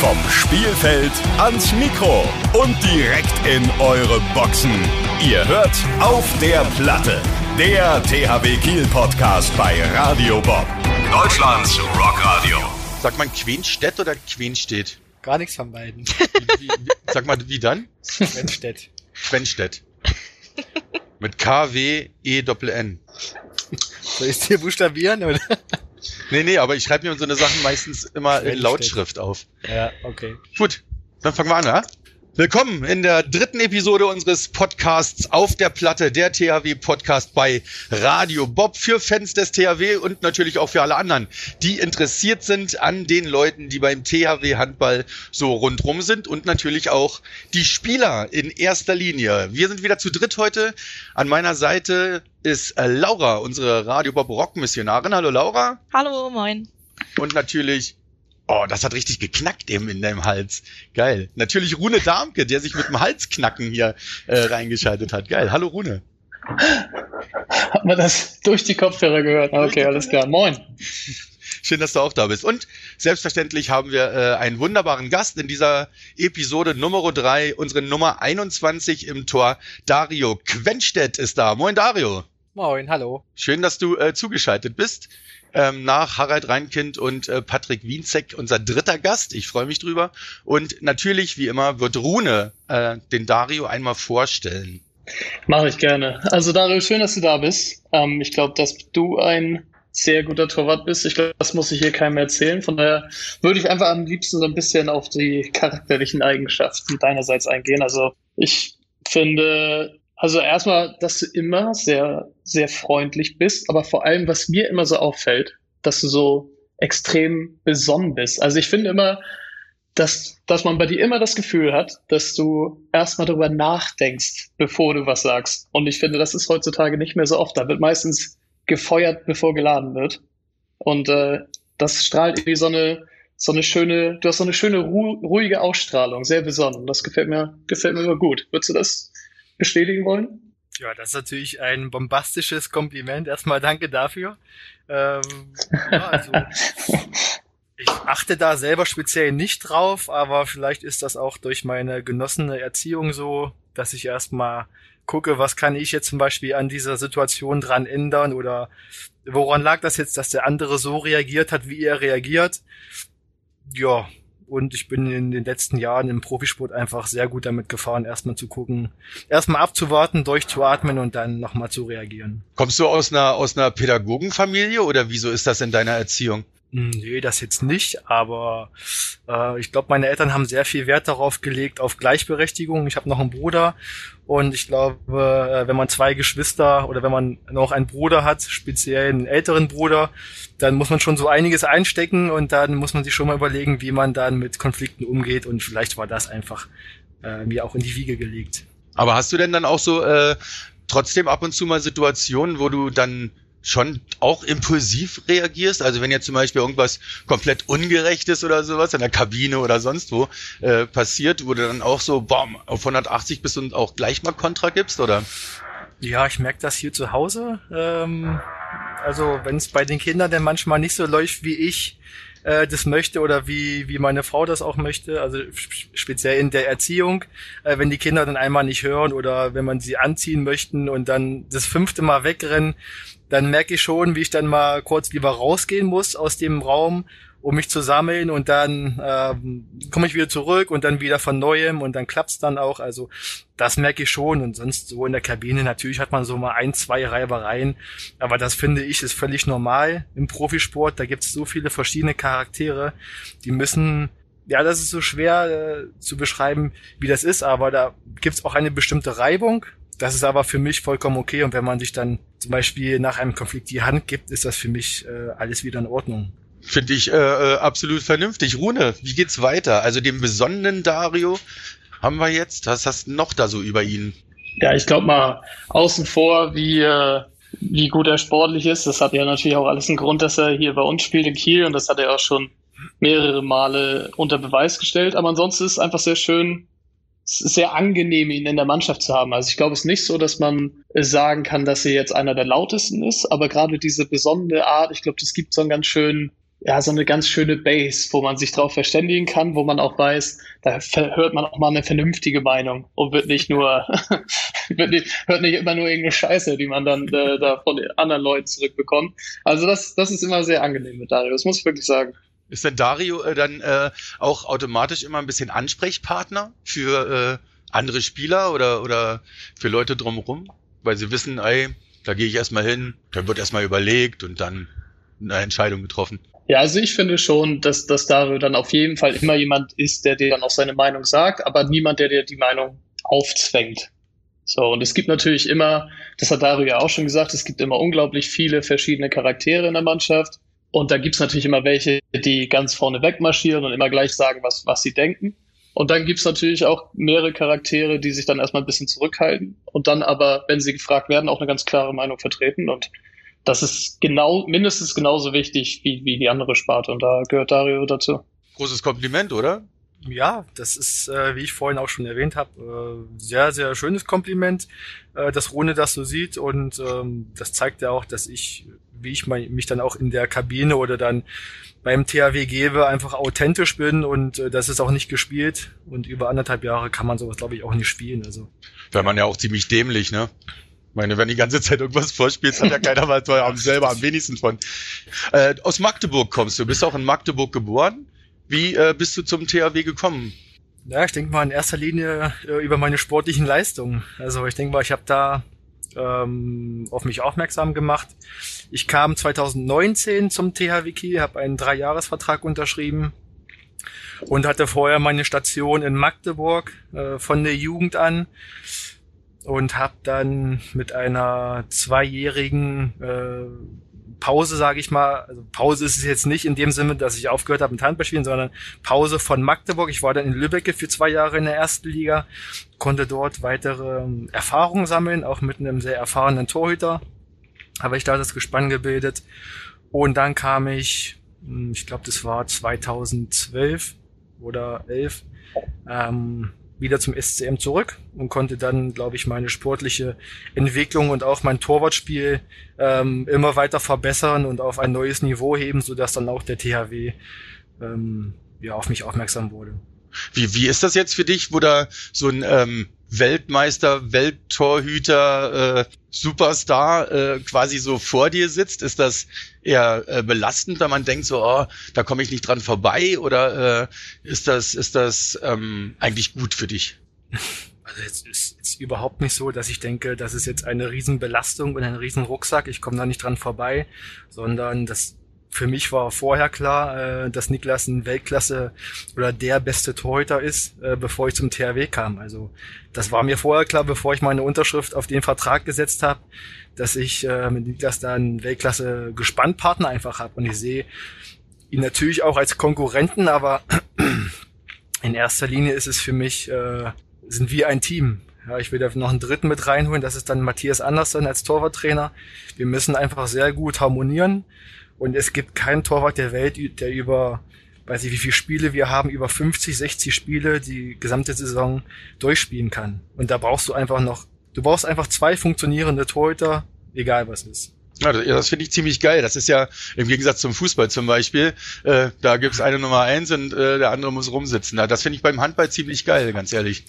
Vom Spielfeld ans Mikro und direkt in eure Boxen. Ihr hört auf der Platte. Der THW Kiel Podcast bei Radio Bob. Deutschlands Rockradio. Sagt man Quenstedt oder Quenstedt? Gar nichts von beiden. Wie, wie, sag mal, wie dann? Quenstedt. Quenstedt. Mit K-W-E-N. Soll ich dir buchstabieren, oder? Nee, nee, aber ich schreibe mir so eine Sachen meistens immer in. Lautschrift auf. Ja, okay. Gut, dann fangen wir an, ja? Willkommen in der dritten Episode unseres Podcasts auf der Platte, der THW Podcast bei Radio Bob für Fans des THW und natürlich auch für alle anderen, die interessiert sind an den Leuten, die beim THW Handball so rundrum sind und natürlich auch die Spieler in erster Linie. Wir sind wieder zu dritt heute. An meiner Seite ist Laura, unsere Radio Bob Rock Missionarin. Hallo Laura. Hallo, moin. Und natürlich, oh, das hat richtig geknackt eben in deinem Hals. Geil. Natürlich Rune Darmke, der sich mit dem Halsknacken hier äh, reingeschaltet hat. Geil. Hallo Rune. Hat man das durch die Kopfhörer gehört? Okay, alles klar. Moin. Schön, dass du auch da bist. Und selbstverständlich haben wir äh, einen wunderbaren Gast in dieser Episode Nummer 3, unsere Nummer 21 im Tor. Dario Quenstedt ist da. Moin Dario. Moin, hallo. Schön, dass du äh, zugeschaltet bist. Ähm, nach Harald Reinkind und äh, Patrick Wienzek, unser dritter Gast. Ich freue mich drüber. Und natürlich, wie immer, wird Rune äh, den Dario einmal vorstellen. Mache ich gerne. Also Dario, schön, dass du da bist. Ähm, ich glaube, dass du ein sehr guter Torwart bist. Ich glaube, das muss ich hier keinem erzählen. Von daher würde ich einfach am liebsten so ein bisschen auf die charakterlichen Eigenschaften deinerseits eingehen. Also ich finde, also erstmal, dass du immer sehr, sehr freundlich bist, aber vor allem, was mir immer so auffällt, dass du so extrem besonnen bist. Also ich finde immer, dass, dass man bei dir immer das Gefühl hat, dass du erstmal darüber nachdenkst, bevor du was sagst. Und ich finde, das ist heutzutage nicht mehr so oft. Da wird meistens gefeuert, bevor geladen wird. Und äh, das strahlt irgendwie so eine, so eine schöne, du hast so eine schöne, ru ruhige Ausstrahlung, sehr besonnen. Das gefällt mir, gefällt mir immer gut. Würdest du das bestätigen wollen? Ja, das ist natürlich ein bombastisches Kompliment. Erstmal danke dafür. Ähm, ja, also, ich achte da selber speziell nicht drauf, aber vielleicht ist das auch durch meine genossene Erziehung so, dass ich erstmal gucke, was kann ich jetzt zum Beispiel an dieser Situation dran ändern oder woran lag das jetzt, dass der andere so reagiert hat, wie er reagiert. Ja, und ich bin in den letzten Jahren im Profisport einfach sehr gut damit gefahren, erstmal zu gucken, erstmal abzuwarten, durchzuatmen und dann nochmal zu reagieren. Kommst du aus einer, aus einer Pädagogenfamilie oder wieso ist das in deiner Erziehung? Hm, Nee, das jetzt nicht, aber äh, ich glaube, meine Eltern haben sehr viel Wert darauf gelegt, auf Gleichberechtigung. Ich habe noch einen Bruder und ich glaube, äh, wenn man zwei Geschwister oder wenn man noch einen Bruder hat, speziell einen älteren Bruder, dann muss man schon so einiges einstecken und dann muss man sich schon mal überlegen, wie man dann mit Konflikten umgeht und vielleicht war das einfach äh, mir auch in die Wiege gelegt. Aber hast du denn dann auch so äh, trotzdem ab und zu mal Situationen, wo du dann schon auch impulsiv reagierst? Also wenn jetzt zum Beispiel irgendwas komplett Ungerechtes oder sowas in der Kabine oder sonst wo äh, passiert, wo du dann auch so bam, auf 180 bist und auch gleich mal Kontra gibst, oder? Ja, ich merke das hier zu Hause. Ähm, also wenn es bei den Kindern dann manchmal nicht so läuft, wie ich äh, das möchte oder wie, wie meine Frau das auch möchte, also sp- speziell in der Erziehung, äh, wenn die Kinder dann einmal nicht hören oder wenn man sie anziehen möchten und dann das fünfte Mal wegrennen, dann merke ich schon, wie ich dann mal kurz lieber rausgehen muss aus dem Raum, um mich zu sammeln und dann ähm, komme ich wieder zurück und dann wieder von neuem und dann klappt's dann auch. Also das merke ich schon und sonst so in der Kabine natürlich hat man so mal ein, zwei Reibereien, aber das finde ich ist völlig normal im Profisport. Da gibt's so viele verschiedene Charaktere, die müssen ja, das ist so schwer äh, zu beschreiben, wie das ist, aber da gibt's auch eine bestimmte Reibung. Das ist aber für mich vollkommen okay. Und wenn man sich dann zum Beispiel nach einem Konflikt die Hand gibt, ist das für mich äh, alles wieder in Ordnung. Finde ich äh, äh, absolut vernünftig. Rune, wie geht's weiter? Also den besonnenen Dario haben wir jetzt. Was hast du noch da so über ihn? Ja, ich glaube mal außen vor, wie, äh, wie gut er sportlich ist. Das hat ja natürlich auch alles einen Grund, dass er hier bei uns spielt in Kiel und das hat er auch schon mehrere Male unter Beweis gestellt. Aber ansonsten ist es einfach sehr schön, sehr angenehm, ihn in der Mannschaft zu haben. Also ich glaube, es ist nicht so, dass man sagen kann, dass er jetzt einer der lautesten ist, aber gerade diese besondere Art, ich glaube, das gibt so einen ganz schönen ja, so eine ganz schöne Base, wo man sich drauf verständigen kann, wo man auch weiß, da hört man auch mal eine vernünftige Meinung und wird nicht nur, wird nicht, hört nicht immer nur irgendeine Scheiße, die man dann äh, da von anderen Leuten zurückbekommt. Also das, das ist immer sehr angenehm mit Dario, das muss ich wirklich sagen. Ist denn Dario äh, dann äh, auch automatisch immer ein bisschen Ansprechpartner für äh, andere Spieler oder, oder für Leute drumherum? Weil sie wissen, ey, da gehe ich erstmal hin, dann wird erstmal überlegt und dann eine Entscheidung getroffen. Ja, also ich finde schon, dass, dass Dario dann auf jeden Fall immer jemand ist, der dir dann auch seine Meinung sagt, aber niemand, der dir die Meinung aufzwängt. So, und es gibt natürlich immer, das hat Dario ja auch schon gesagt, es gibt immer unglaublich viele verschiedene Charaktere in der Mannschaft. Und da gibt's natürlich immer welche, die ganz vorne wegmarschieren und immer gleich sagen, was, was sie denken. Und dann gibt's natürlich auch mehrere Charaktere, die sich dann erstmal ein bisschen zurückhalten und dann aber, wenn sie gefragt werden, auch eine ganz klare Meinung vertreten. Und das ist genau, mindestens genauso wichtig wie, wie die andere Sparte. Und da gehört Dario dazu. Großes Kompliment, oder? Ja, das ist, äh, wie ich vorhin auch schon erwähnt habe, äh, sehr, sehr schönes Kompliment, äh, dass Rune das so sieht. Und ähm, das zeigt ja auch, dass ich, wie ich mein, mich dann auch in der Kabine oder dann beim THW gebe, einfach authentisch bin und äh, das ist auch nicht gespielt. Und über anderthalb Jahre kann man sowas, glaube ich, auch nicht spielen. Also. Wäre man ja auch ziemlich dämlich, ne? Meine, wenn die ganze Zeit irgendwas vorspielst, hat ja keiner was am selber am wenigsten von. Äh, aus Magdeburg kommst du, bist auch in Magdeburg geboren. Wie äh, bist du zum THW gekommen? Ja, ich denke mal in erster Linie äh, über meine sportlichen Leistungen. Also ich denke mal, ich habe da ähm, auf mich aufmerksam gemacht. Ich kam 2019 zum THW Kiel, habe einen Dreijahresvertrag unterschrieben und hatte vorher meine Station in Magdeburg äh, von der Jugend an und habe dann mit einer zweijährigen äh, Pause, sage ich mal, also Pause ist es jetzt nicht in dem Sinne, dass ich aufgehört habe mit Handballspielen, sondern Pause von Magdeburg. Ich war dann in Lübeck für zwei Jahre in der ersten Liga, konnte dort weitere ähm, Erfahrungen sammeln, auch mit einem sehr erfahrenen Torhüter. Habe ich da das Gespann gebildet. Und dann kam ich, hm, ich glaube, das war 2012 oder 11, ähm, wieder zum SCM zurück und konnte dann, glaube ich, meine sportliche Entwicklung und auch mein Torwartspiel ähm, immer weiter verbessern und auf ein neues Niveau heben, sodass dann auch der THW ähm, ja, auf mich aufmerksam wurde. Wie, wie ist das jetzt für dich, wo da so ein ähm, Weltmeister, Welttorhüter, äh, Superstar äh, quasi so vor dir sitzt? Ist das eher äh, belastend, wenn man denkt so, oh, da komme ich nicht dran vorbei? Oder äh, ist das, ist das ähm, eigentlich gut für dich? Also es ist, ist überhaupt nicht so, dass ich denke, das ist jetzt eine Riesenbelastung und ein Riesenrucksack, ich komme da nicht dran vorbei, sondern das für mich war vorher klar, äh, dass Niklas ein Weltklasse oder der beste Torhüter ist, äh, bevor ich zum THW kam. Also das war mir vorher klar, bevor ich meine Unterschrift auf den Vertrag gesetzt habe, dass ich äh, mit Niklas da einen Weltklasse Gespannpartner einfach habe. Und ich sehe ihn natürlich auch als Konkurrenten, aber in erster Linie ist es für mich, äh, sind wir ein Team. Ja, ich will da noch einen dritten mit reinholen, das ist dann Matthias Andersson als Torwarttrainer. Wir müssen einfach sehr gut harmonieren. Und es gibt keinen Torwart der Welt, der über, weiß ich wie viele Spiele wir haben, über 50, 60 Spiele die gesamte Saison durchspielen kann. Und da brauchst du einfach noch, du brauchst einfach zwei funktionierende Torhüter, egal was ist. Ja, das, das finde ich ziemlich geil. Das ist ja im Gegensatz zum Fußball zum Beispiel. Äh, da gibt's eine Nummer eins und äh, der andere muss rumsitzen. Das finde ich beim Handball ziemlich geil, ganz ehrlich.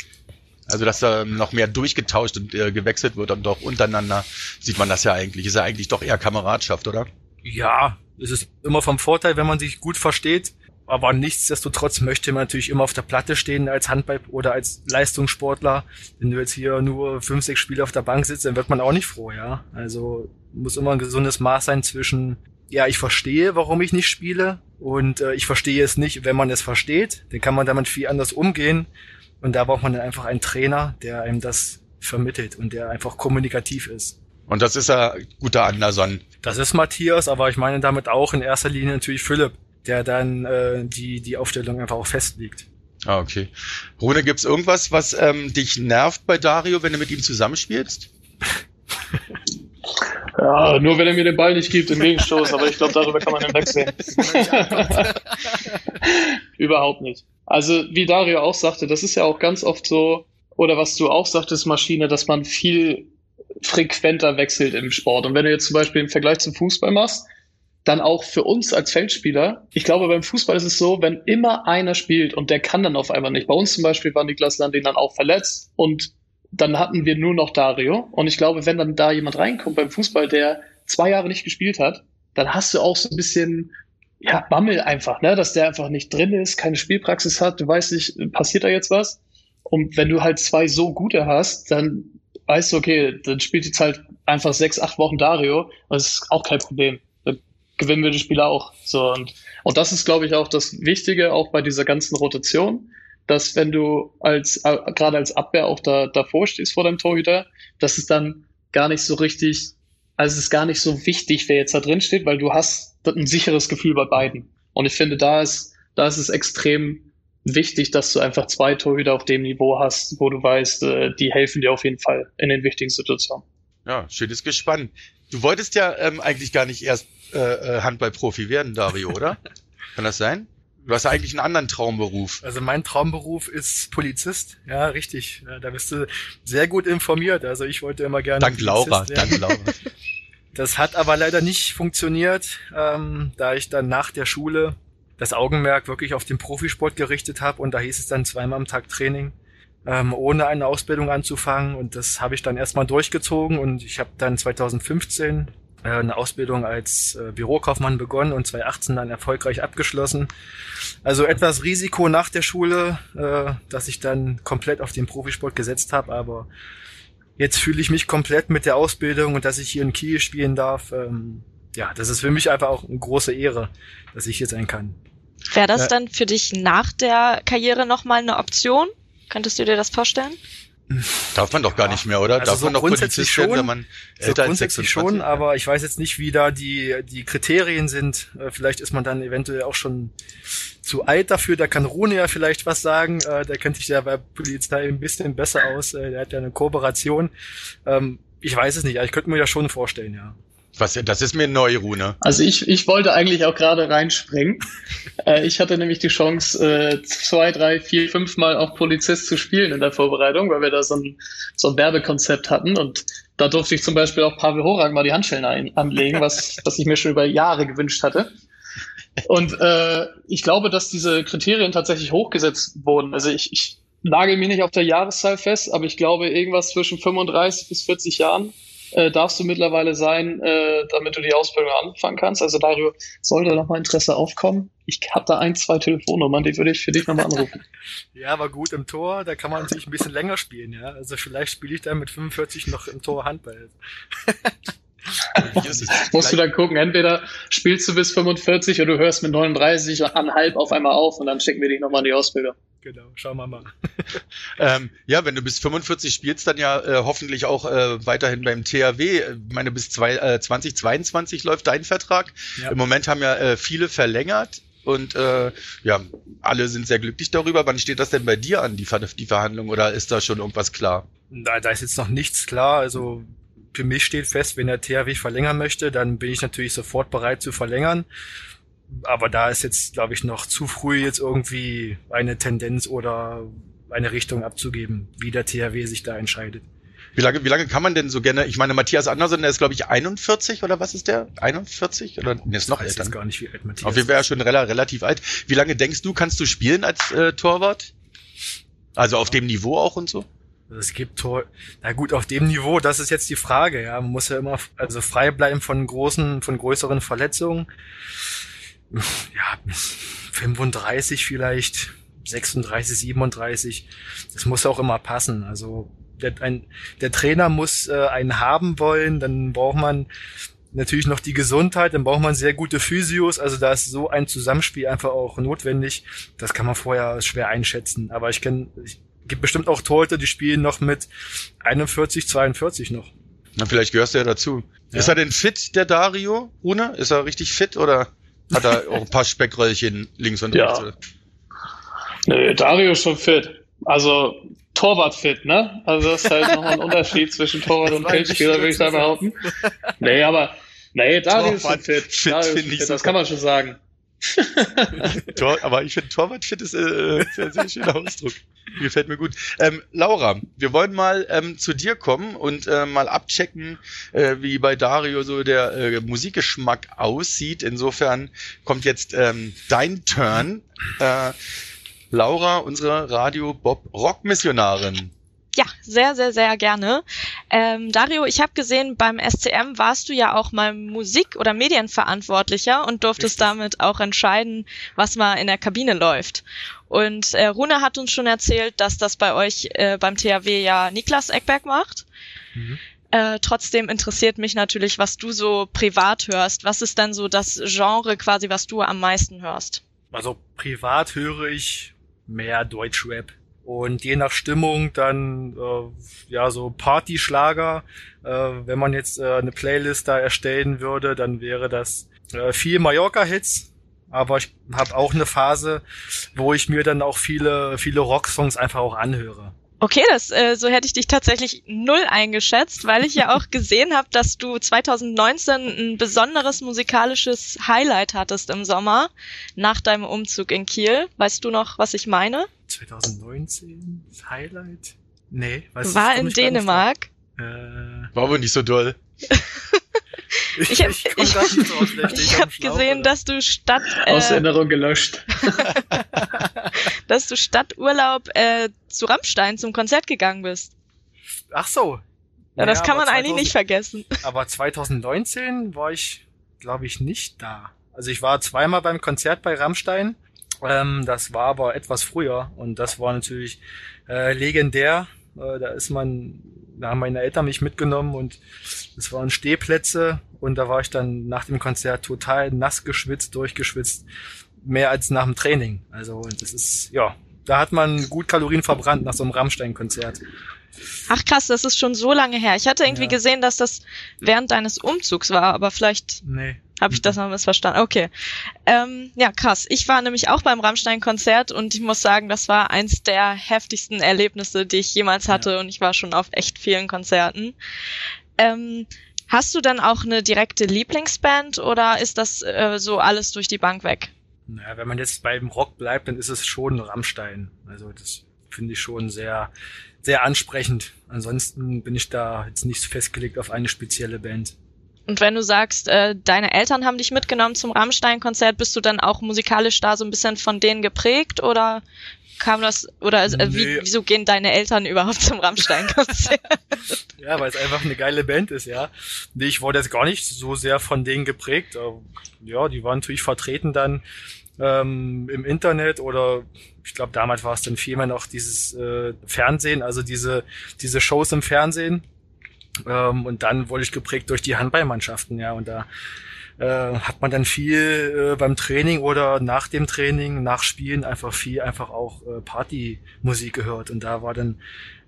Also dass da noch mehr durchgetauscht und äh, gewechselt wird und doch untereinander sieht man das ja eigentlich. Ist ja eigentlich doch eher Kameradschaft, oder? Ja, es ist immer vom Vorteil, wenn man sich gut versteht. Aber nichtsdestotrotz möchte man natürlich immer auf der Platte stehen als Handball oder als Leistungssportler. Wenn du jetzt hier nur fünf, sechs Spiele auf der Bank sitzt, dann wird man auch nicht froh, ja. Also muss immer ein gesundes Maß sein zwischen, ja, ich verstehe, warum ich nicht spiele und äh, ich verstehe es nicht, wenn man es versteht. Dann kann man damit viel anders umgehen. Und da braucht man dann einfach einen Trainer, der einem das vermittelt und der einfach kommunikativ ist. Und das ist ja guter Anderson. Das ist Matthias, aber ich meine damit auch in erster Linie natürlich Philipp, der dann äh, die, die Aufstellung einfach auch festlegt. Ah, okay. Rune, gibt's irgendwas, was ähm, dich nervt bei Dario, wenn du mit ihm zusammenspielst? Ja, nur wenn er mir den Ball nicht gibt im Gegenstoß, aber ich glaube, darüber kann man hinwegsehen. Überhaupt nicht. Also, wie Dario auch sagte, das ist ja auch ganz oft so, oder was du auch sagtest, Maschine, dass man viel frequenter wechselt im Sport. Und wenn du jetzt zum Beispiel im Vergleich zum Fußball machst, dann auch für uns als Feldspieler, ich glaube, beim Fußball ist es so, wenn immer einer spielt und der kann dann auf einmal nicht. Bei uns zum Beispiel war Niklas Landin dann auch verletzt und dann hatten wir nur noch Dario. Und ich glaube, wenn dann da jemand reinkommt beim Fußball, der zwei Jahre nicht gespielt hat, dann hast du auch so ein bisschen ja, Bammel einfach, ne, dass der einfach nicht drin ist, keine Spielpraxis hat, du weißt nicht, passiert da jetzt was? Und wenn du halt zwei so gute hast, dann weißt du, okay, dann spielt jetzt halt einfach sechs, acht Wochen Dario, das ist auch kein Problem. Dann gewinnen wir die Spieler auch. So, und, und das ist, glaube ich, auch das Wichtige, auch bei dieser ganzen Rotation, dass wenn du als, äh, gerade als Abwehr auch da, davor stehst vor deinem Torhüter, dass es dann gar nicht so richtig, also es ist gar nicht so wichtig, wer jetzt da drin steht, weil du hast ein sicheres Gefühl bei beiden. Und ich finde, da ist, da ist es extrem wichtig, dass du einfach zwei Torhüter auf dem Niveau hast, wo du weißt, äh, die helfen dir auf jeden Fall in den wichtigen Situationen. Ja, schönes Gespann. Du wolltest ja ähm, eigentlich gar nicht erst äh, äh Handballprofi werden, Dario, oder? Kann das sein? Du hast ja eigentlich einen anderen Traumberuf. Also mein Traumberuf ist Polizist. Ja, richtig. Da bist du sehr gut informiert. Also ich wollte immer gerne. Dank Laura, dank Laura. Das hat aber leider nicht funktioniert, ähm, da ich dann nach der Schule das Augenmerk wirklich auf den Profisport gerichtet habe und da hieß es dann zweimal am Tag Training, ähm, ohne eine Ausbildung anzufangen und das habe ich dann erstmal durchgezogen und ich habe dann 2015 äh, eine Ausbildung als äh, Bürokaufmann begonnen und 2018 dann erfolgreich abgeschlossen. Also etwas Risiko nach der Schule, äh, dass ich dann komplett auf den Profisport gesetzt habe, aber jetzt fühle ich mich komplett mit der Ausbildung und dass ich hier in Kiel spielen darf. Ähm, ja, das ist für mich einfach auch eine große Ehre, dass ich hier sein kann. Wäre das ja. dann für dich nach der Karriere nochmal eine Option? Könntest du dir das vorstellen? Darf man doch gar nicht mehr, oder? Also Darf so man doch grundsätzlich schon, wenn man so grundsätzlich schon, aber ich weiß jetzt nicht, wie da die, die Kriterien sind. Äh, vielleicht ist man dann eventuell auch schon zu alt dafür. Da kann Rune ja vielleicht was sagen. Äh, der kennt sich ja bei Polizei ein bisschen besser aus. Äh, der hat ja eine Kooperation. Ähm, ich weiß es nicht, aber ich könnte mir das schon vorstellen, ja. Was, das ist mir neu, Rune. Also ich, ich wollte eigentlich auch gerade reinspringen. äh, ich hatte nämlich die Chance, äh, zwei, drei, vier, fünf Mal auch Polizist zu spielen in der Vorbereitung, weil wir da so ein, so ein Werbekonzept hatten. Und da durfte ich zum Beispiel auch Pavel Horak mal die Handschellen ein, anlegen, was, was ich mir schon über Jahre gewünscht hatte. Und äh, ich glaube, dass diese Kriterien tatsächlich hochgesetzt wurden. Also ich, ich nagel mich nicht auf der Jahreszahl fest, aber ich glaube, irgendwas zwischen 35 bis 40 Jahren äh, darfst du mittlerweile sein, äh, damit du die Ausbildung anfangen kannst. Also Dario, sollte noch mal Interesse aufkommen. Ich habe da ein, zwei Telefonnummern, die würde ich für dich nochmal anrufen. ja, aber gut im Tor, da kann man natürlich ein bisschen länger spielen, ja. Also vielleicht spiele ich dann mit 45 noch im Tor Handball. Musst du dann gucken, entweder spielst du bis 45 oder du hörst mit 39 anhalb auf einmal auf und dann schicken wir dich nochmal in die Ausbildung. Genau, schauen wir mal. ähm, ja, wenn du bis 45 spielst, dann ja äh, hoffentlich auch äh, weiterhin beim THW. Ich meine, bis zwei, äh, 2022 läuft dein Vertrag. Ja. Im Moment haben ja äh, viele verlängert. Und äh, ja, alle sind sehr glücklich darüber. Wann steht das denn bei dir an, die, Ver die Verhandlung, oder ist da schon irgendwas klar? Da, da ist jetzt noch nichts klar. Also für mich steht fest, wenn der THW verlängern möchte, dann bin ich natürlich sofort bereit zu verlängern. Aber da ist jetzt, glaube ich, noch zu früh jetzt irgendwie eine Tendenz oder eine Richtung abzugeben, wie der THW sich da entscheidet. Wie lange, wie lange kann man denn so gerne, ich meine, Matthias Andersen, der ist, glaube ich, 41 oder was ist der? 41? Oder nee, ist noch älter. Ich weiß gar nicht, wie alt Matthias Auf jeden Fall ja schon relativ alt. Wie lange denkst du, kannst du spielen als äh, Torwart? Also auf dem Niveau auch und so? Also es gibt Tor, na gut, auf dem Niveau, das ist jetzt die Frage, ja. Man muss ja immer, also frei bleiben von großen, von größeren Verletzungen. Ja, 35 vielleicht, 36, 37. Das muss auch immer passen. Also der, ein, der Trainer muss äh, einen haben wollen, dann braucht man natürlich noch die Gesundheit, dann braucht man sehr gute Physios, also da ist so ein Zusammenspiel einfach auch notwendig. Das kann man vorher schwer einschätzen. Aber ich kenne, gibt bestimmt auch Torhüter, die spielen noch mit 41, 42 noch. Na, vielleicht gehörst du ja dazu. Ja. Ist er denn fit, der Dario, Rune? Ist er richtig fit oder hat er auch ein paar Speckröllchen links und rechts? Ja. Nö, Dario ist schon fit. Also Torwart fit, ne? Also das ist halt nochmal ein Unterschied zwischen Torwart und Feldspieler, würde ich da behaupten. Nee, aber nee, Dario ist schon fit. fit Dario ist fit, das kann man schon sagen. Tor, aber ich finde Torwartfit ist äh, ein sehr schöner Ausdruck. Gefällt mir gut. Ähm, Laura, wir wollen mal ähm, zu dir kommen und äh, mal abchecken, äh, wie bei Dario so der äh, Musikgeschmack aussieht. Insofern kommt jetzt ähm, dein Turn. Äh, Laura, unsere Radio Bob Rock Missionarin. Ja, sehr, sehr, sehr gerne. Ähm, Dario, ich habe gesehen, beim SCM warst du ja auch mal Musik- oder Medienverantwortlicher und durftest Richtig. damit auch entscheiden, was mal in der Kabine läuft. Und äh, Rune hat uns schon erzählt, dass das bei euch äh, beim THW ja Niklas Eckberg macht. Mhm. Äh, trotzdem interessiert mich natürlich, was du so privat hörst. Was ist denn so das Genre quasi, was du am meisten hörst? Also privat höre ich mehr Deutschrap und je nach Stimmung dann äh, ja so Partyschlager. Äh, wenn man jetzt äh, eine Playlist da erstellen würde, dann wäre das äh, viel Mallorca-Hits. Aber ich habe auch eine Phase, wo ich mir dann auch viele viele Rocksongs einfach auch anhöre. Okay, das äh, so hätte ich dich tatsächlich null eingeschätzt, weil ich ja auch gesehen habe, dass du 2019 ein besonderes musikalisches Highlight hattest im Sommer nach deinem Umzug in Kiel. Weißt du noch, was ich meine? 2019 das Highlight? Nee, weiß War in Dänemark. Äh, War aber nicht so doll. ich habe ich, ich, ich hab gesehen, oder? dass du statt äh, aus Erinnerung gelöscht, dass du statt Urlaub äh, zu Rammstein zum Konzert gegangen bist. Ach so. Ja, das kann man 2000, eigentlich nicht vergessen. Aber 2019 war ich, glaube ich, nicht da. Also ich war zweimal beim Konzert bei Rammstein. Ähm, das war aber etwas früher und das war natürlich äh, legendär. Äh, da ist man, da haben meine Eltern mich mitgenommen und es waren Stehplätze und da war ich dann nach dem Konzert total nass geschwitzt, durchgeschwitzt, mehr als nach dem Training. Also das ist, ja, da hat man gut Kalorien verbrannt nach so einem Rammstein-Konzert. Ach krass, das ist schon so lange her. Ich hatte irgendwie ja. gesehen, dass das während deines Umzugs war, aber vielleicht nee. Habe ich das noch missverstanden. Okay. Ähm, ja, krass. Ich war nämlich auch beim Rammstein-Konzert und ich muss sagen, das war eins der heftigsten Erlebnisse, die ich jemals hatte ja. und ich war schon auf echt vielen Konzerten. Ähm, hast du dann auch eine direkte Lieblingsband oder ist das äh, so alles durch die Bank weg? Naja, wenn man jetzt beim Rock bleibt, dann ist es schon Rammstein. Also das finde ich schon sehr sehr ansprechend. Ansonsten bin ich da jetzt nicht festgelegt auf eine spezielle Band. Und wenn du sagst, äh, deine Eltern haben dich mitgenommen zum Rammstein-Konzert, bist du dann auch musikalisch da so ein bisschen von denen geprägt oder kam das oder äh, nee. wie, wieso gehen deine Eltern überhaupt zum Rammstein-Konzert? ja, weil es einfach eine geile Band ist, ja. Nee, ich wurde jetzt gar nicht so sehr von denen geprägt. Ja, die waren natürlich vertreten dann ähm, im Internet oder ich glaube damals war es dann vielmehr noch dieses äh, Fernsehen, also diese diese Shows im Fernsehen. Ähm, und dann wurde ich geprägt durch die Handballmannschaften, ja, und da äh, hat man dann viel äh, beim Training oder nach dem Training, nach Spielen einfach viel einfach auch äh, Partymusik gehört und da war dann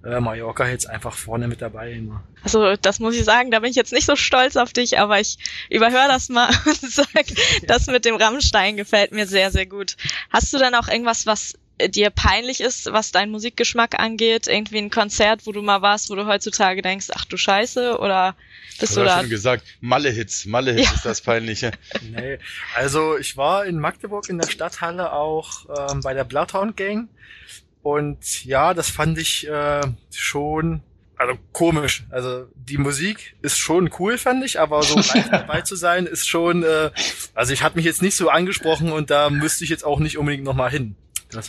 äh, Mallorca jetzt einfach vorne mit dabei immer. Also das muss ich sagen, da bin ich jetzt nicht so stolz auf dich, aber ich überhöre das mal und sag, das mit dem Rammstein gefällt mir sehr, sehr gut. Hast du dann auch irgendwas, was dir peinlich ist, was deinen Musikgeschmack angeht? Irgendwie ein Konzert, wo du mal warst, wo du heutzutage denkst, ach du Scheiße, oder bist du da? schon gesagt, Malle-Hits, Malle-Hits ja. ist das Peinliche. nee, also ich war in Magdeburg in der Stadthalle auch ähm, bei der Bloodhound Gang und ja, das fand ich äh, schon also komisch. Also die Musik ist schon cool, fand ich, aber so dabei zu sein ist schon, äh, also ich hatte mich jetzt nicht so angesprochen und da müsste ich jetzt auch nicht unbedingt nochmal hin.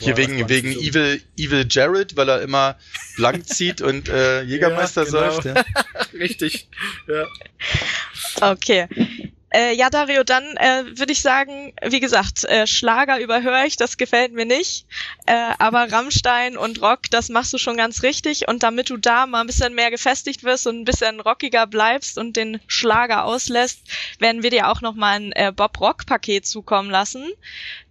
Hier wegen, wegen Evil, Evil Jared, weil er immer blank zieht und äh, Jägermeister ja, genau. säuft. Ja. Richtig. Ja. Okay. Äh, ja, Dario, dann äh, würde ich sagen, wie gesagt, äh, Schlager überhöre ich, das gefällt mir nicht. Äh, aber Rammstein und Rock, das machst du schon ganz richtig. Und damit du da mal ein bisschen mehr gefestigt wirst und ein bisschen rockiger bleibst und den Schlager auslässt, werden wir dir auch nochmal ein äh, Bob Rock Paket zukommen lassen.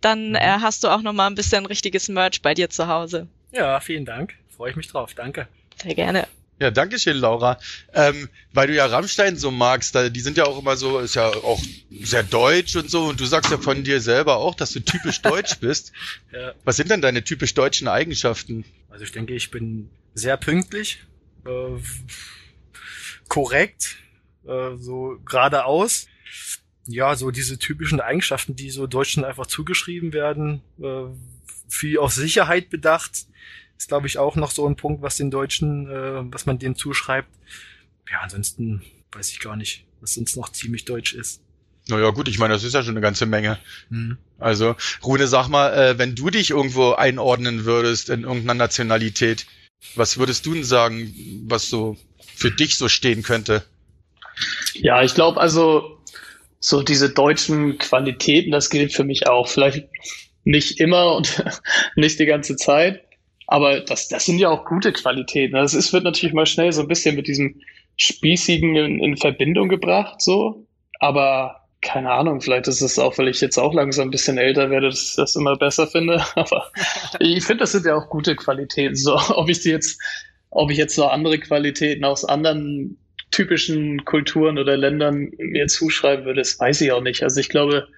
Dann mhm. äh, hast du auch nochmal ein bisschen richtiges Merch bei dir zu Hause. Ja, vielen Dank. Freue ich mich drauf. Danke. Sehr gerne. Ja, danke schön, Laura. Ähm, weil du ja Rammstein so magst, da, die sind ja auch immer so, ist ja auch sehr deutsch und so, und du sagst ja von dir selber auch, dass du typisch deutsch bist. ja. Was sind denn deine typisch deutschen Eigenschaften? Also ich denke, ich bin sehr pünktlich, äh, korrekt, äh, so geradeaus. ja, so diese typischen Eigenschaften, die so Deutschen einfach zugeschrieben werden, äh, viel auf Sicherheit bedacht, ist glaube ich auch noch so ein Punkt, was den Deutschen, äh, was man denen zuschreibt. Ja, ansonsten weiß ich gar nicht, was sonst noch ziemlich deutsch ist. Naja, gut, ich meine, das ist ja schon eine ganze Menge. Hm. Also, Rune, sag mal, äh, wenn du dich irgendwo einordnen würdest in irgendeiner Nationalität, was würdest du denn sagen, was so für dich so stehen könnte? Ja, ich glaube, also so diese deutschen Qualitäten, das gilt für mich auch. Vielleicht nicht immer und nicht die ganze Zeit, aber das, das sind ja auch gute Qualitäten. Das ist, wird natürlich mal schnell so ein bisschen mit diesem Spießigen in, in Verbindung gebracht, so. Aber keine Ahnung, vielleicht ist es auch, weil ich jetzt auch langsam ein bisschen älter werde, dass ich das immer besser finde. Aber ich finde, das sind ja auch gute Qualitäten. So, ob ich die jetzt, ob ich jetzt noch andere Qualitäten aus anderen typischen Kulturen oder Ländern mir zuschreiben würde, das weiß ich auch nicht. Also ich glaube,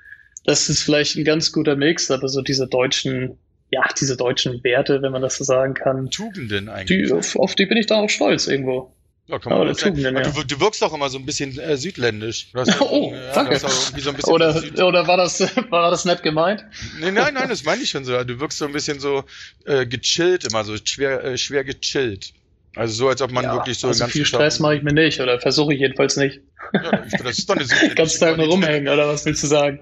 das ist vielleicht ein ganz guter Mix, aber so diese deutschen, ja, diese deutschen Werte, wenn man das so sagen kann. Tugenden eigentlich. Die, auf, auf die bin ich dann auch stolz irgendwo. Ja, kann man Tugenden, ja. du, du wirkst doch immer so ein bisschen äh, südländisch. Hast, oh, ja, danke. So oder, oder war das, war das nett gemeint? Nee, nein, nein, das meine ich schon so. Du wirkst so ein bisschen so äh, gechillt immer, so schwer, äh, schwer gechillt. Also so, als ob man ja, wirklich so also viel Stress mache ich mir nicht oder versuche ich jedenfalls nicht. Ja, das ist doch eine Ganz Tag nur rumhängen oder was willst du sagen?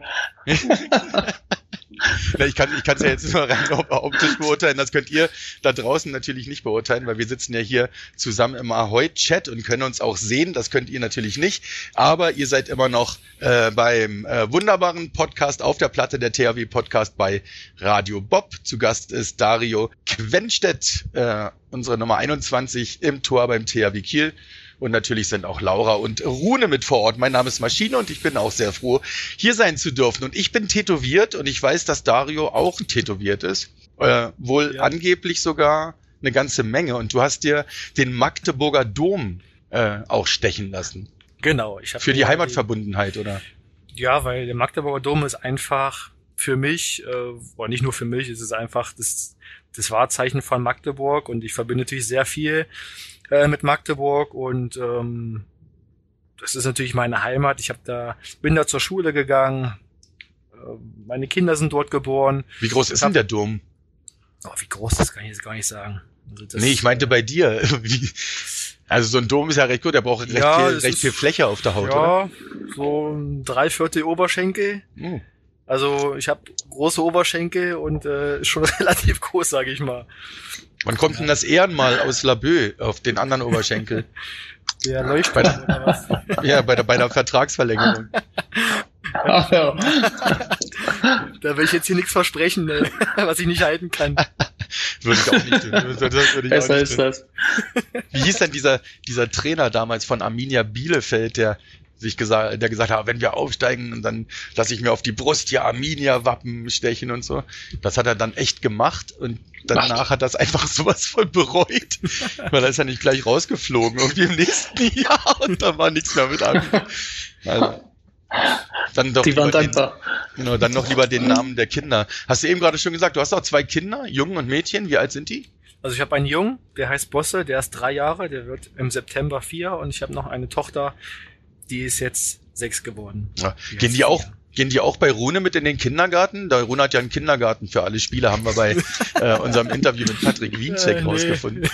Ich kann ich kann ja jetzt nur rein optisch beurteilen. Das könnt ihr da draußen natürlich nicht beurteilen, weil wir sitzen ja hier zusammen im Ahoy-Chat und können uns auch sehen. Das könnt ihr natürlich nicht. Aber ihr seid immer noch äh, beim äh, wunderbaren Podcast auf der Platte, der THW Podcast bei Radio Bob. Zu Gast ist Dario Quenstedt, äh, unsere Nummer 21 im Tor beim THW Kiel. Und natürlich sind auch Laura und Rune mit vor Ort. Mein Name ist Maschine und ich bin auch sehr froh, hier sein zu dürfen. Und ich bin tätowiert und ich weiß, dass Dario auch tätowiert ist. Äh, wohl ja. angeblich sogar eine ganze Menge. Und du hast dir den Magdeburger Dom äh, auch stechen lassen. Genau. Ich Für die Heimatverbundenheit, oder? Ja, weil der Magdeburger Dom ist einfach für mich, äh, oder nicht nur für mich, es ist einfach das, das Wahrzeichen von Magdeburg und ich verbinde natürlich sehr viel äh, mit Magdeburg und ähm, das ist natürlich meine Heimat. Ich habe da bin da zur Schule gegangen. Äh, meine Kinder sind dort geboren. Wie groß ist denn der Dom? Oh, wie groß das kann ich jetzt gar nicht sagen. Also nee, ich meinte bei dir. also so ein Dom ist ja recht gut, der braucht recht, ja, viel, recht ist, viel Fläche auf der Haut, ja, oder? so ein Dreiviertel Oberschenkel. Hm. Also ich habe große Oberschenkel und äh, schon relativ groß, sage ich mal. Wann kommt denn das Ehrenmal aus Laboe auf den anderen Oberschenkel? Der Leuchtturm oder was? Ja, bei der, bei der Vertragsverlängerung. Ach, ja. Da will ich jetzt hier nichts versprechen, ne, was ich nicht halten kann. würde ich auch nicht tun. Würde ich Besser auch nicht ist tun. das. Wie hieß denn dieser, dieser Trainer damals von Arminia Bielefeld, der sich gesagt, der gesagt hat, wenn wir aufsteigen, und dann lasse ich mir auf die Brust hier Arminia-Wappen stechen und so. Das hat er dann echt gemacht und danach hat er es einfach sowas voll bereut, weil er ist ja nicht gleich rausgeflogen, irgendwie im nächsten Jahr und da war nichts mehr mit Arminia. Also, dann doch die waren dankbar. Den, genau, dann noch lieber den Namen der Kinder. Hast du eben gerade schon gesagt, du hast auch zwei Kinder, Jungen und Mädchen. Wie alt sind die? Also ich habe einen Jungen, der heißt Bosse, der ist drei Jahre, der wird im September vier und ich habe noch eine Tochter, die ist jetzt sechs geworden. Ja. Gehen die auch, gehen die auch bei Rune mit in den Kindergarten? Da Rune hat ja einen Kindergarten für alle Spiele, haben wir bei äh, unserem Interview mit Patrick Wienzek äh, nee. rausgefunden.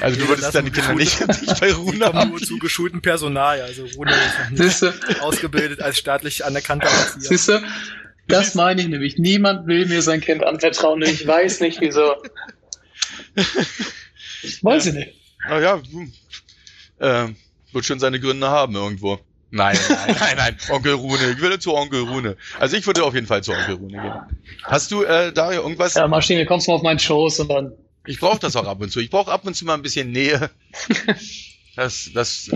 Also du würdest deine Kinder nicht, nicht bei Rune haben. nur zu geschultem Personal, also Rune ist noch nicht ausgebildet als staatlich anerkannter Erzieher. Siehst du? Das meine ich nämlich. Niemand will mir sein Kind anvertrauen und ich weiß nicht wieso. Weiß ich nicht. Naja, hm. Wird schon seine Gründe haben irgendwo. Nein, nein, nein, nein. Onkel Rune. Ich würde zu Onkel Rune. Also ich würde auf jeden Fall zu Onkel Rune gehen. Hast du, äh, Dario, irgendwas? Ja, Maschine, kommst du mal auf meinen Schoß und dann. Ich brauche das auch ab und zu. Ich brauche ab und zu mal ein bisschen Nähe. Das, das,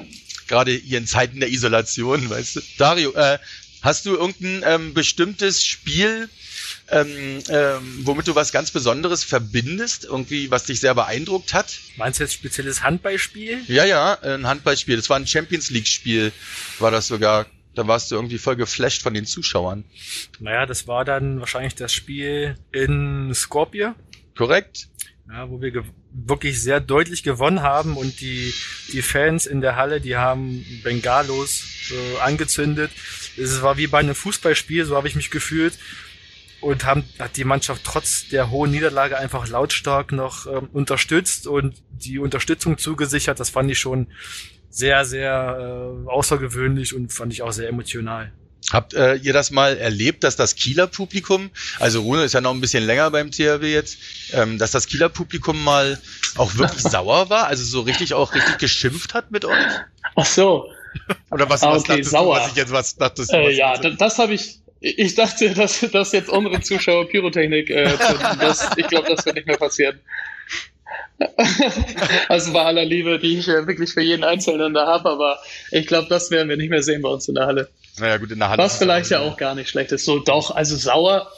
gerade hier in Zeiten der Isolation, weißt du. Dario, äh, hast du irgendein ähm, bestimmtes Spiel, ähm, ähm, womit du was ganz Besonderes verbindest, irgendwie, was dich sehr beeindruckt hat? Meinst du jetzt spezielles Handballspiel? Ja, ja, ein Handballspiel. Das war ein Champions League-Spiel, war das sogar. Da warst du irgendwie voll geflasht von den Zuschauern. Naja, das war dann wahrscheinlich das Spiel in Skopje. Korrekt. ja, wo wir wirklich sehr deutlich gewonnen haben und die, die Fans in der Halle, die haben Bengalos äh, angezündet. Es war wie bei einem Fußballspiel, so habe ich mich gefühlt. Und haben, hat die Mannschaft trotz der hohen Niederlage einfach lautstark noch ähm, unterstützt und die Unterstützung zugesichert. Das fand ich schon sehr, sehr äh, außergewöhnlich und fand ich auch sehr emotional. Habt äh, ihr das mal erlebt, dass das Kieler Publikum, also Rune ist ja noch ein bisschen länger beim THW jetzt, ähm, dass das Kieler Publikum mal auch wirklich sauer war, also so richtig auch richtig geschimpft hat mit euch? Ach so. Oder was, Ah, was okay, dachtest sauer. du, was ich jetzt was dachtest Äh, was ja, ich das, das habe ich. Ich dachte, dass, dass jetzt unsere Zuschauer Pyrotechnik äh, das, Ich glaube, das wird nicht mehr passieren. also bei aller Liebe, die ich äh, wirklich für jeden Einzelnen da habe, aber ich glaube, das werden wir nicht mehr sehen bei uns in der Halle. Naja, gut, in der Halle. Was vielleicht ja auch gar nicht schlecht ist. So, doch, also sauer.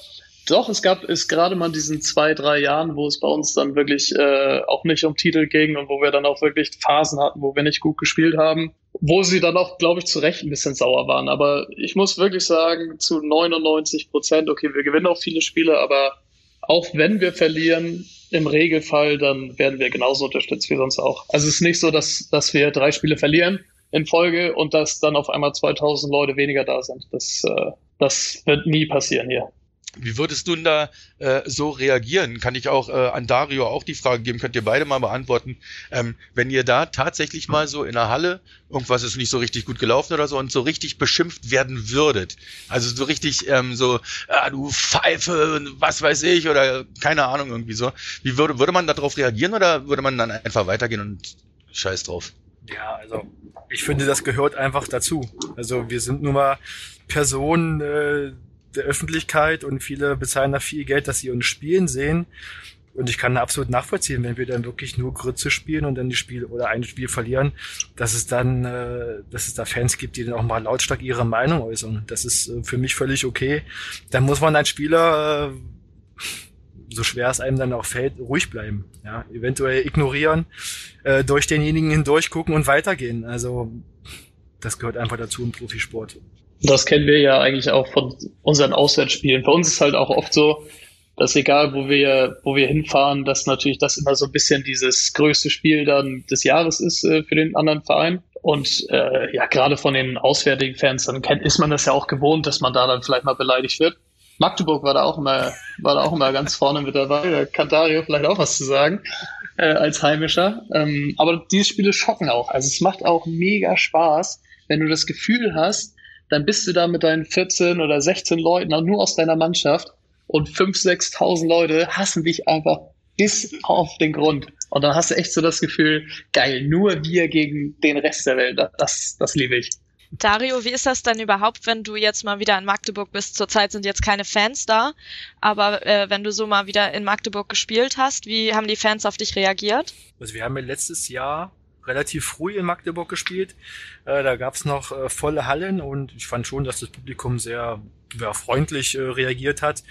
Doch, es gab es gerade mal in diesen zwei, drei Jahren, wo es bei uns dann wirklich äh, auch nicht um Titel ging und wo wir dann auch wirklich Phasen hatten, wo wir nicht gut gespielt haben, wo sie dann auch, glaube ich, zu Recht ein bisschen sauer waren. Aber ich muss wirklich sagen, zu 99 Prozent, okay, wir gewinnen auch viele Spiele, aber auch wenn wir verlieren, im Regelfall, dann werden wir genauso unterstützt wie sonst auch. Also es ist nicht so, dass, dass wir drei Spiele verlieren in Folge und dass dann auf einmal 2000 Leute weniger da sind. Das, äh, das wird nie passieren hier. Wie würdest du denn da äh, so reagieren? Kann ich auch äh, an Dario auch die Frage geben, könnt ihr beide mal beantworten. Ähm, wenn ihr da tatsächlich mal so in der Halle, irgendwas ist nicht so richtig gut gelaufen oder so, und so richtig beschimpft werden würdet. Also so richtig ähm, so, ah, du Pfeife was weiß ich oder keine Ahnung irgendwie so. Wie würde, würde man darauf reagieren oder würde man dann einfach weitergehen und scheiß drauf? Ja, also ich finde, das gehört einfach dazu. Also wir sind nun mal Personen äh, der Öffentlichkeit und viele bezahlen da viel Geld, dass sie uns spielen sehen. Und ich kann absolut nachvollziehen, wenn wir dann wirklich nur Grütze spielen und dann die Spiel oder ein Spiel verlieren, dass es dann, äh, dass es da Fans gibt, die dann auch mal lautstark ihre Meinung äußern. Das ist äh, für mich völlig okay. Dann muss man als Spieler, äh, so schwer es einem dann auch fällt, ruhig bleiben. Ja, eventuell ignorieren, durch denjenigen hindurch gucken und weitergehen. Also das gehört einfach dazu im Profisport. Das kennen wir ja eigentlich auch von unseren Auswärtsspielen. Bei uns ist halt auch oft so, dass egal, wo wir, wo wir hinfahren, dass natürlich das immer so ein bisschen dieses größte Spiel dann des Jahres ist äh, für den anderen Verein. Und äh, ja, gerade von den auswärtigen Fans, dann kennt, ist man das ja auch gewohnt, dass man da dann vielleicht mal beleidigt wird. Magdeburg war da auch immer, war da auch immer ganz vorne mit dabei. Da kann Dario vielleicht auch was zu sagen äh, als Heimischer. Ähm, aber diese Spiele schocken auch. Also es macht auch mega Spaß, wenn du das Gefühl hast, dann bist du da mit deinen 14 oder 16 Leuten, auch nur aus deiner Mannschaft und 5.000, 6.000 Leute hassen dich einfach bis auf den Grund. Und dann hast du echt so das Gefühl, geil, nur wir gegen den Rest der Welt. Das, das liebe ich. Dario, wie ist das denn überhaupt, wenn du jetzt mal wieder in Magdeburg bist? Zurzeit sind jetzt keine Fans da, aber äh, wenn du so mal wieder in Magdeburg gespielt hast, wie haben die Fans auf dich reagiert? Also wir haben ja letztes Jahr relativ früh in Magdeburg gespielt. Äh, da gab's noch äh, volle Hallen und ich fand schon, dass das Publikum sehr ja, freundlich äh, reagiert hat.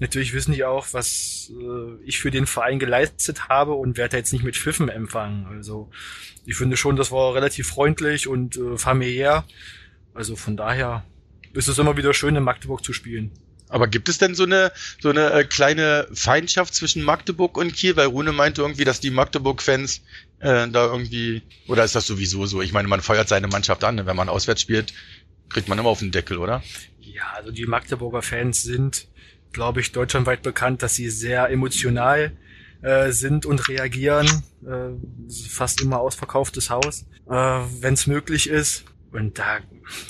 Natürlich wissen die auch, was äh, ich für den Verein geleistet habe und werde jetzt nicht mit Pfiffen empfangen. Also ich finde schon, das war relativ freundlich und äh, familiär. Also von daher ist es immer wieder schön, in Magdeburg zu spielen. Aber gibt es denn so eine so eine äh, kleine Feindschaft zwischen Magdeburg und Kiel? Weil Rune meinte irgendwie, dass die Magdeburg-Fans äh, da irgendwie oder ist das sowieso so? Ich meine, man feuert seine Mannschaft an, ne? wenn man auswärts spielt, kriegt man immer auf den Deckel, oder? Ja, also die Magdeburger Fans sind, glaube ich, deutschlandweit bekannt, dass sie sehr emotional äh, sind und reagieren. Äh, fast immer ausverkauftes Haus, äh, wenn es möglich ist. Und da,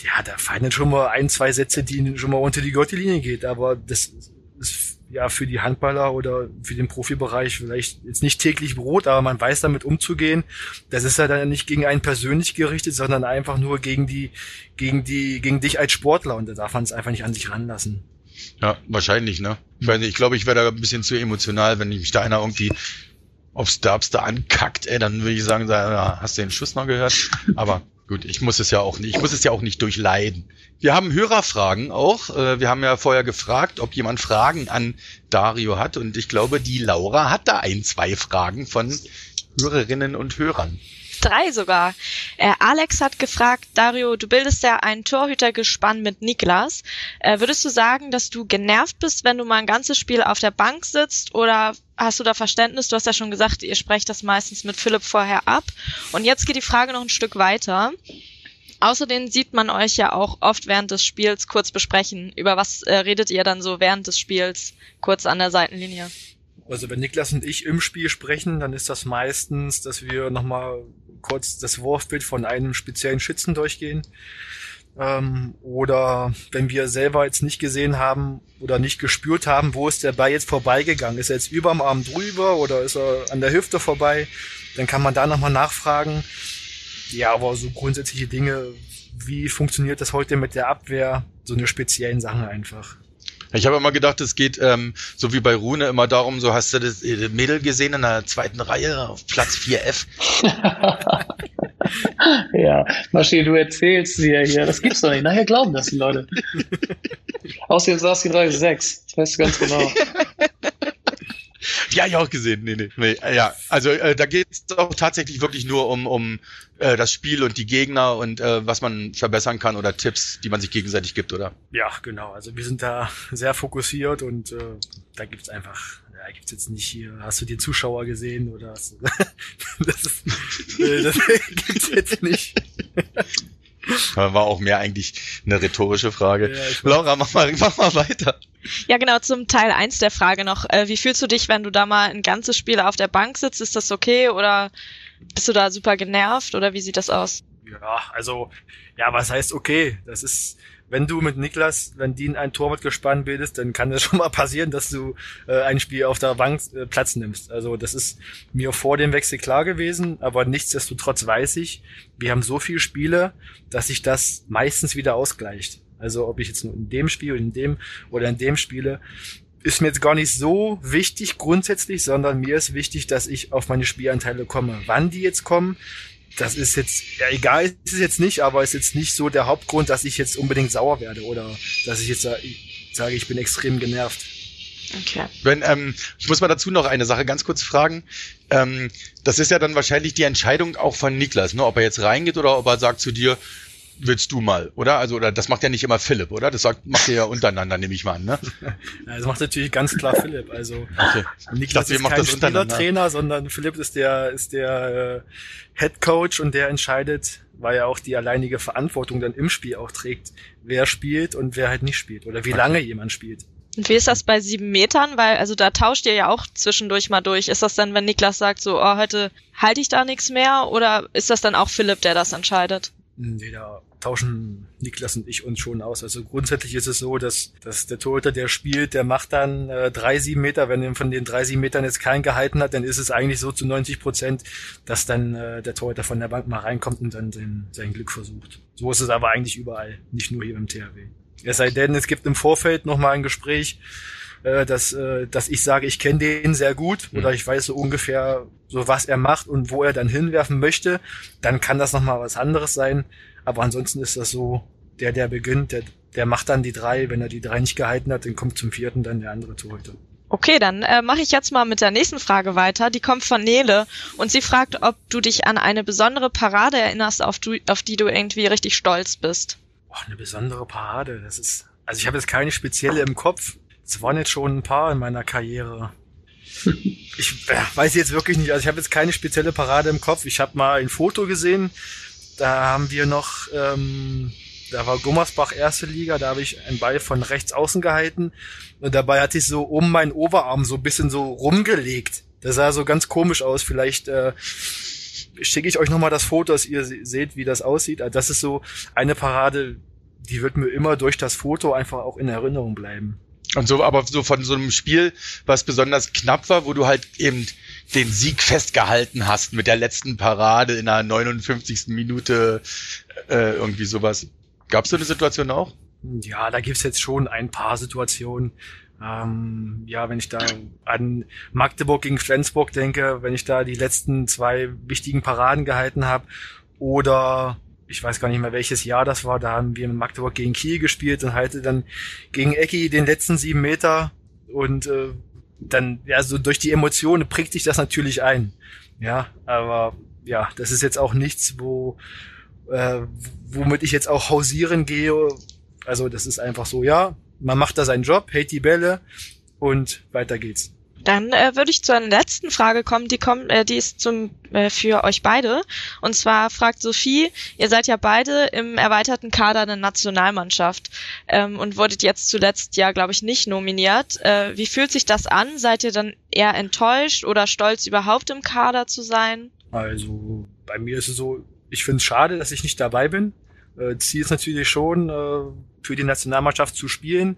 ja, da fallen schon mal ein, zwei Sätze, die schon mal unter die Gürtellinie geht. Aber das ist ja für die Handballer oder für den Profibereich vielleicht jetzt nicht täglich Brot, aber man weiß damit umzugehen. Das ist ja dann nicht gegen einen persönlich gerichtet, sondern einfach nur gegen die, gegen die, gegen dich als Sportler. Und da darf man es einfach nicht an sich ranlassen. Ja, wahrscheinlich, ne? Ich weiß nicht, ich glaube, ich wäre da ein bisschen zu emotional, wenn mich da einer irgendwie aufs Derbste ankackt, ey, dann würde ich sagen, ja, hast du den Schuss noch gehört? Aber gut, ich muss es ja auch nicht, ich muss es ja auch nicht durchleiden. Wir haben Hörerfragen auch. Äh, Wir haben ja vorher gefragt, ob jemand Fragen an Dario hat und ich glaube, die Laura hat da ein, zwei Fragen von Hörerinnen und Hörern. Drei sogar. Äh, Alex hat gefragt, Dario, du bildest ja ein Torhütergespann mit Niklas. Äh, würdest du sagen, dass du genervt bist, wenn du mal ein ganzes Spiel auf der Bank sitzt oder hast du da Verständnis? Du hast ja schon gesagt, ihr sprecht das meistens mit Philipp vorher ab. Und jetzt geht die Frage noch ein Stück weiter. Außerdem sieht man euch ja auch oft während des Spiels kurz besprechen. Über was äh, redet ihr dann so während des Spiels kurz an der Seitenlinie? Also wenn Niklas und ich im Spiel sprechen, dann ist das meistens, dass wir nochmal kurz das Wurfbild von einem speziellen Schützen durchgehen. Ähm, oder wenn wir selber jetzt nicht gesehen haben oder nicht gespürt haben, wo ist der Ball jetzt vorbeigegangen? Ist er jetzt überm Arm drüber oder ist er an der Hüfte vorbei? Dann kann man da nochmal nachfragen. Ja, aber so grundsätzliche Dinge, wie funktioniert das heute mit der Abwehr? So eine speziellen Sachen einfach. Ich habe immer gedacht, es geht so wie bei Rune immer darum, so hast du das Mädel gesehen in der zweiten Reihe auf Platz 4F. ja, Maschi, du erzählst sie ja hier. Das gibt's doch nicht. Nachher glauben das die Leute. Außerdem saß die 6. Das weißt du ganz genau. Ja, ich auch gesehen. Nee, nee, nee. Ja, also äh, da geht es auch tatsächlich wirklich nur um, um äh, das Spiel und die Gegner und äh, was man verbessern kann oder Tipps, die man sich gegenseitig gibt, oder? Ja, genau. Also wir sind da sehr fokussiert und äh, da gibt's einfach, ja, gibt's jetzt nicht hier, hast du den Zuschauer gesehen oder hast du, das, ist, äh, das gibt's jetzt nicht. War auch mehr eigentlich eine rhetorische Frage. Ja, Laura, mach mal, mach mal weiter. Ja, genau, zum Teil eins der Frage noch. Äh, wie fühlst du dich, wenn du da mal ein ganzes Spiel auf der Bank sitzt? Ist das okay oder bist du da super genervt oder wie sieht das aus? Ja, also, ja, was heißt okay? Das ist, wenn du mit Niklas, wenn die ein Torwart gespannt bildest, dann kann das schon mal passieren, dass du äh, ein Spiel auf der Bank äh, Platz nimmst. Also das ist mir vor dem Wechsel klar gewesen, aber nichtsdestotrotz weiß ich, wir haben so viele Spiele, dass sich das meistens wieder ausgleicht. Also ob ich jetzt in dem Spiel, in dem oder in dem spiele, ist mir jetzt gar nicht so wichtig grundsätzlich, sondern mir ist wichtig, dass ich auf meine Spielanteile komme. Wann die jetzt kommen, das ist jetzt, ja egal ist es jetzt nicht, aber ist jetzt nicht so der Hauptgrund, dass ich jetzt unbedingt sauer werde oder dass ich jetzt sage, ich bin extrem genervt. Okay. Wenn, ähm, ich muss mal dazu noch eine Sache ganz kurz fragen. Ähm, das ist ja dann wahrscheinlich die Entscheidung auch von Niklas, ne? ob er jetzt reingeht oder ob er sagt zu dir, willst du mal, oder? Also, oder das macht ja nicht immer Philipp, oder? Das sagt, macht ihr ja untereinander, nehme ich mal an, ne? Ja, das macht natürlich ganz klar Philipp. Also okay. Niklas dachte, ist kein Spielertrainer, sondern Philipp ist der, ist der äh, Head Coach und der entscheidet, weil er auch die alleinige Verantwortung dann im Spiel auch trägt, wer spielt und wer halt nicht spielt oder wie okay. lange jemand spielt. Und wie ist das bei sieben Metern? Weil, also da tauscht ihr ja auch zwischendurch mal durch. Ist das dann, wenn Niklas sagt, so, oh, heute halte ich da nichts mehr? Oder ist das dann auch Philipp, der das entscheidet? Nee, da tauschen Niklas und ich uns schon aus. Also grundsätzlich ist es so, dass, dass der Torhüter, der spielt, der macht dann äh, drei, sieben Meter. Wenn er von den drei, sieben Metern jetzt keinen gehalten hat, dann ist es eigentlich so zu 90 Prozent, dass dann äh, der Torhüter von der Bank mal reinkommt und dann sein, sein Glück versucht. So ist es aber eigentlich überall, nicht nur hier im THW. Es sei denn, es gibt im Vorfeld nochmal ein Gespräch, äh, dass, äh, dass ich sage, ich kenne den sehr gut mhm. oder ich weiß so ungefähr so, was er macht und wo er dann hinwerfen möchte, dann kann das nochmal was anderes sein. Aber ansonsten ist das so, der, der beginnt, der, der macht dann die drei. Wenn er die drei nicht gehalten hat, dann kommt zum vierten dann der andere Torhüter. Okay, dann äh, mache ich jetzt mal mit der nächsten Frage weiter. Die kommt von Nele und sie fragt, ob du dich an eine besondere Parade erinnerst, auf, du, auf die du irgendwie richtig stolz bist. Boah, eine besondere Parade, das ist. Also ich habe jetzt keine spezielle im Kopf. Es waren jetzt schon ein paar in meiner Karriere. Ich äh, weiß jetzt wirklich nicht. Also ich habe jetzt keine spezielle Parade im Kopf. Ich habe mal ein Foto gesehen. Da haben wir noch, ähm, da war Gummersbach erste Liga. Da habe ich einen Ball von rechts außen gehalten und dabei hatte ich so um meinen Oberarm so ein bisschen so rumgelegt. Das sah so ganz komisch aus. Vielleicht äh, schicke ich euch nochmal das Foto, dass ihr seht, wie das aussieht. Also das ist so eine Parade, die wird mir immer durch das Foto einfach auch in Erinnerung bleiben. Und so, aber so von so einem Spiel, was besonders knapp war, wo du halt eben den Sieg festgehalten hast mit der letzten Parade in der 59. Minute, äh, irgendwie sowas. Gab es so eine Situation auch? Ja, da gibt's jetzt schon ein paar Situationen. Ähm, ja, wenn ich da an Magdeburg gegen Flensburg denke, wenn ich da die letzten zwei wichtigen Paraden gehalten habe oder ich weiß gar nicht mehr welches Jahr das war, da haben wir in Magdeburg gegen Kiel gespielt und halte dann gegen Ecki den letzten sieben Meter und äh, dann, ja, so durch die Emotionen prägt sich das natürlich ein. Ja, aber ja, das ist jetzt auch nichts, wo äh, womit ich jetzt auch hausieren gehe. Also das ist einfach so, ja, man macht da seinen Job, hält die Bälle und weiter geht's. Dann äh, würde ich zur letzten Frage kommen, die kommt, äh, die ist zum äh, für euch beide. Und zwar fragt Sophie, ihr seid ja beide im erweiterten Kader der Nationalmannschaft ähm, und wurdet jetzt zuletzt ja, glaube ich, nicht nominiert. Äh, wie fühlt sich das an? Seid ihr dann eher enttäuscht oder stolz, überhaupt im Kader zu sein? Also bei mir ist es so, ich finde es schade, dass ich nicht dabei bin. Äh, Ziel ist natürlich schon, äh, für die Nationalmannschaft zu spielen.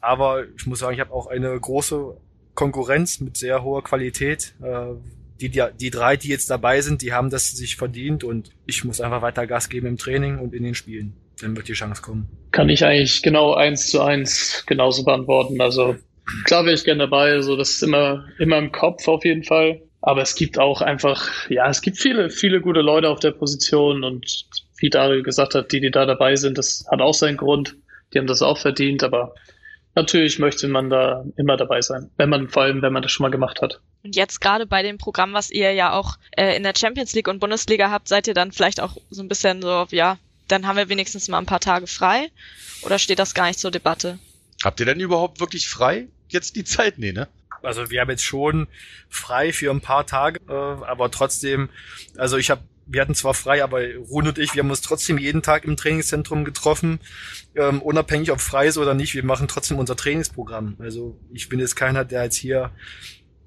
Aber ich muss sagen, ich habe auch eine große Konkurrenz mit sehr hoher Qualität. Äh, die, die, die drei, die jetzt dabei sind, die haben das sich verdient und ich muss einfach weiter Gas geben im Training und in den Spielen. Dann wird die Chance kommen. Kann ich eigentlich genau eins zu eins genauso beantworten. Also klar wäre ich gerne dabei, so das ist immer, immer im Kopf auf jeden Fall. Aber es gibt auch einfach, ja, es gibt viele, viele gute Leute auf der Position und wie Dario gesagt hat, die, die da dabei sind, das hat auch seinen Grund. Die haben das auch verdient, aber natürlich möchte man da immer dabei sein, wenn man, vor allem, wenn man das schon mal gemacht hat. Und jetzt gerade bei dem Programm, was ihr ja auch äh, in der Champions League und Bundesliga habt, seid ihr dann vielleicht auch so ein bisschen so, ja, dann haben wir wenigstens mal ein paar Tage frei? Oder steht das gar nicht zur Debatte? Habt ihr denn überhaupt wirklich frei jetzt die Zeit? Nee, ne? Also wir haben jetzt schon frei für ein paar Tage, äh, aber trotzdem, also ich habe wir hatten zwar frei, aber Rune und ich, wir haben uns trotzdem jeden Tag im Trainingszentrum getroffen, ähm, unabhängig ob frei ist oder nicht. Wir machen trotzdem unser Trainingsprogramm. Also ich bin jetzt keiner, der jetzt hier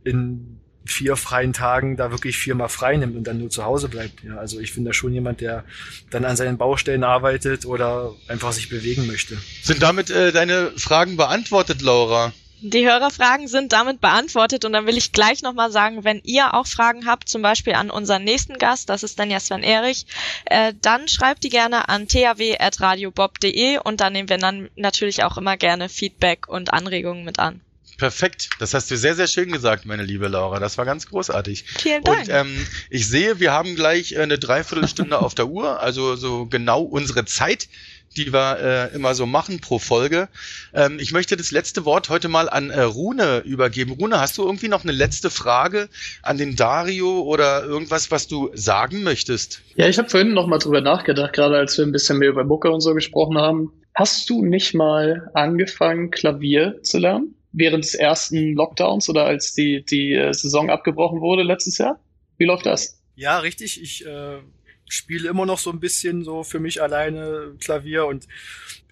in vier freien Tagen da wirklich viermal frei nimmt und dann nur zu Hause bleibt. Ja, also ich bin da schon jemand, der dann an seinen Baustellen arbeitet oder einfach sich bewegen möchte. Sind damit äh, deine Fragen beantwortet, Laura? Die Hörerfragen sind damit beantwortet und dann will ich gleich nochmal sagen, wenn ihr auch Fragen habt, zum Beispiel an unseren nächsten Gast, das ist dann ja Sven Erich, äh, dann schreibt die gerne an taw.radiobob.de und dann nehmen wir dann natürlich auch immer gerne Feedback und Anregungen mit an. Perfekt. Das hast du sehr, sehr schön gesagt, meine liebe Laura. Das war ganz großartig. Vielen Dank. Und ähm, ich sehe, wir haben gleich äh, eine Dreiviertelstunde auf der Uhr, also so genau unsere Zeit, die wir äh, immer so machen pro Folge. Ähm, ich möchte das letzte Wort heute mal an äh, Rune übergeben. Rune, hast du irgendwie noch eine letzte Frage an den Dario oder irgendwas, was du sagen möchtest? Ja, ich habe vorhin noch mal drüber nachgedacht, gerade als wir ein bisschen mehr über Mucke und so gesprochen haben. Hast du nicht mal angefangen, Klavier zu lernen? während des ersten Lockdowns oder als die, die äh, Saison abgebrochen wurde letztes Jahr? Wie läuft das? Ja, richtig. Ich äh, spiele immer noch so ein bisschen so für mich alleine Klavier und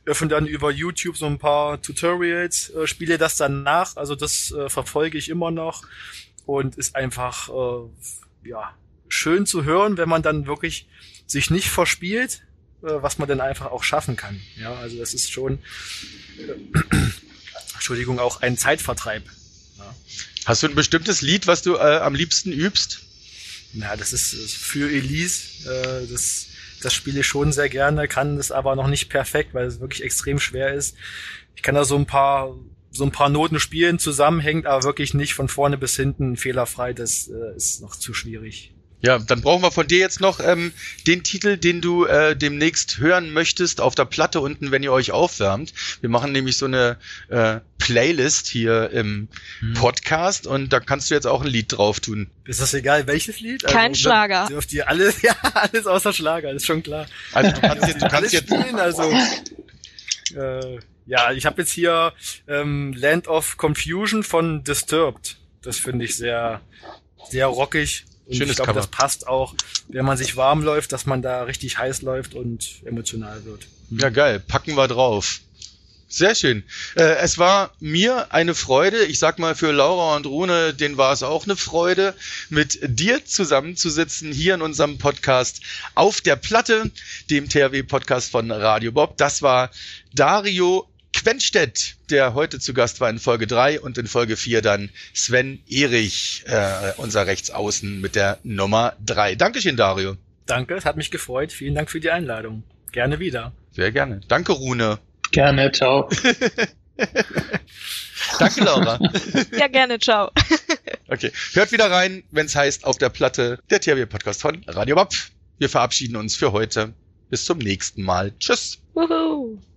öffne dann über YouTube so ein paar Tutorials, äh, spiele das dann nach. Also das äh, verfolge ich immer noch und ist einfach äh, ja schön zu hören, wenn man dann wirklich sich nicht verspielt, äh, was man dann einfach auch schaffen kann. Ja, also das ist schon äh, Entschuldigung, auch ein Zeitvertreib. Ja. Hast du ein bestimmtes Lied, was du äh, am liebsten übst? Na, das ist für Elise. Äh, das, das spiele ich schon sehr gerne, kann das aber noch nicht perfekt, weil es wirklich extrem schwer ist. Ich kann da so ein paar so ein paar Noten spielen, zusammenhängt, aber wirklich nicht von vorne bis hinten fehlerfrei. Das äh, ist noch zu schwierig. Ja, dann brauchen wir von dir jetzt noch ähm, den Titel, den du äh, demnächst hören möchtest auf der Platte unten, wenn ihr euch aufwärmt. Wir machen nämlich so eine äh, Playlist hier im hm. Podcast und da kannst du jetzt auch ein Lied drauf tun. Ist das egal, welches Lied? Kein also, Schlager. Dürft ihr alles, ja, alles außer Schlager, ist schon klar. Also du kannst jetzt, du kannst jetzt spielen, also äh, ja, ich habe jetzt hier ähm, Land of Confusion von Disturbed. Das finde ich sehr, sehr rockig Schönes ich glaube, das passt auch, wenn man sich warm läuft, dass man da richtig heiß läuft und emotional wird. Mhm. Ja, geil. Packen wir drauf. Sehr schön. Äh, es war mir eine Freude. Ich sag mal für Laura und Rune, denen war es auch eine Freude, mit dir zusammenzusitzen hier in unserem Podcast auf der Platte, dem THW-Podcast von Radio Bob. Das war Dario Quenstedt, der heute zu Gast war in Folge 3 und in Folge 4 dann Sven Erich, äh, unser Rechtsaußen mit der Nummer 3. Dankeschön, Dario. Danke, es hat mich gefreut. Vielen Dank für die Einladung. Gerne wieder. Sehr gerne. Danke, Rune. Gerne, ciao. Danke, Laura. ja, gerne, ciao. okay, hört wieder rein, wenn es heißt auf der Platte der THW-Podcast von Radio Bob. Wir verabschieden uns für heute. Bis zum nächsten Mal. Tschüss. Woohoo.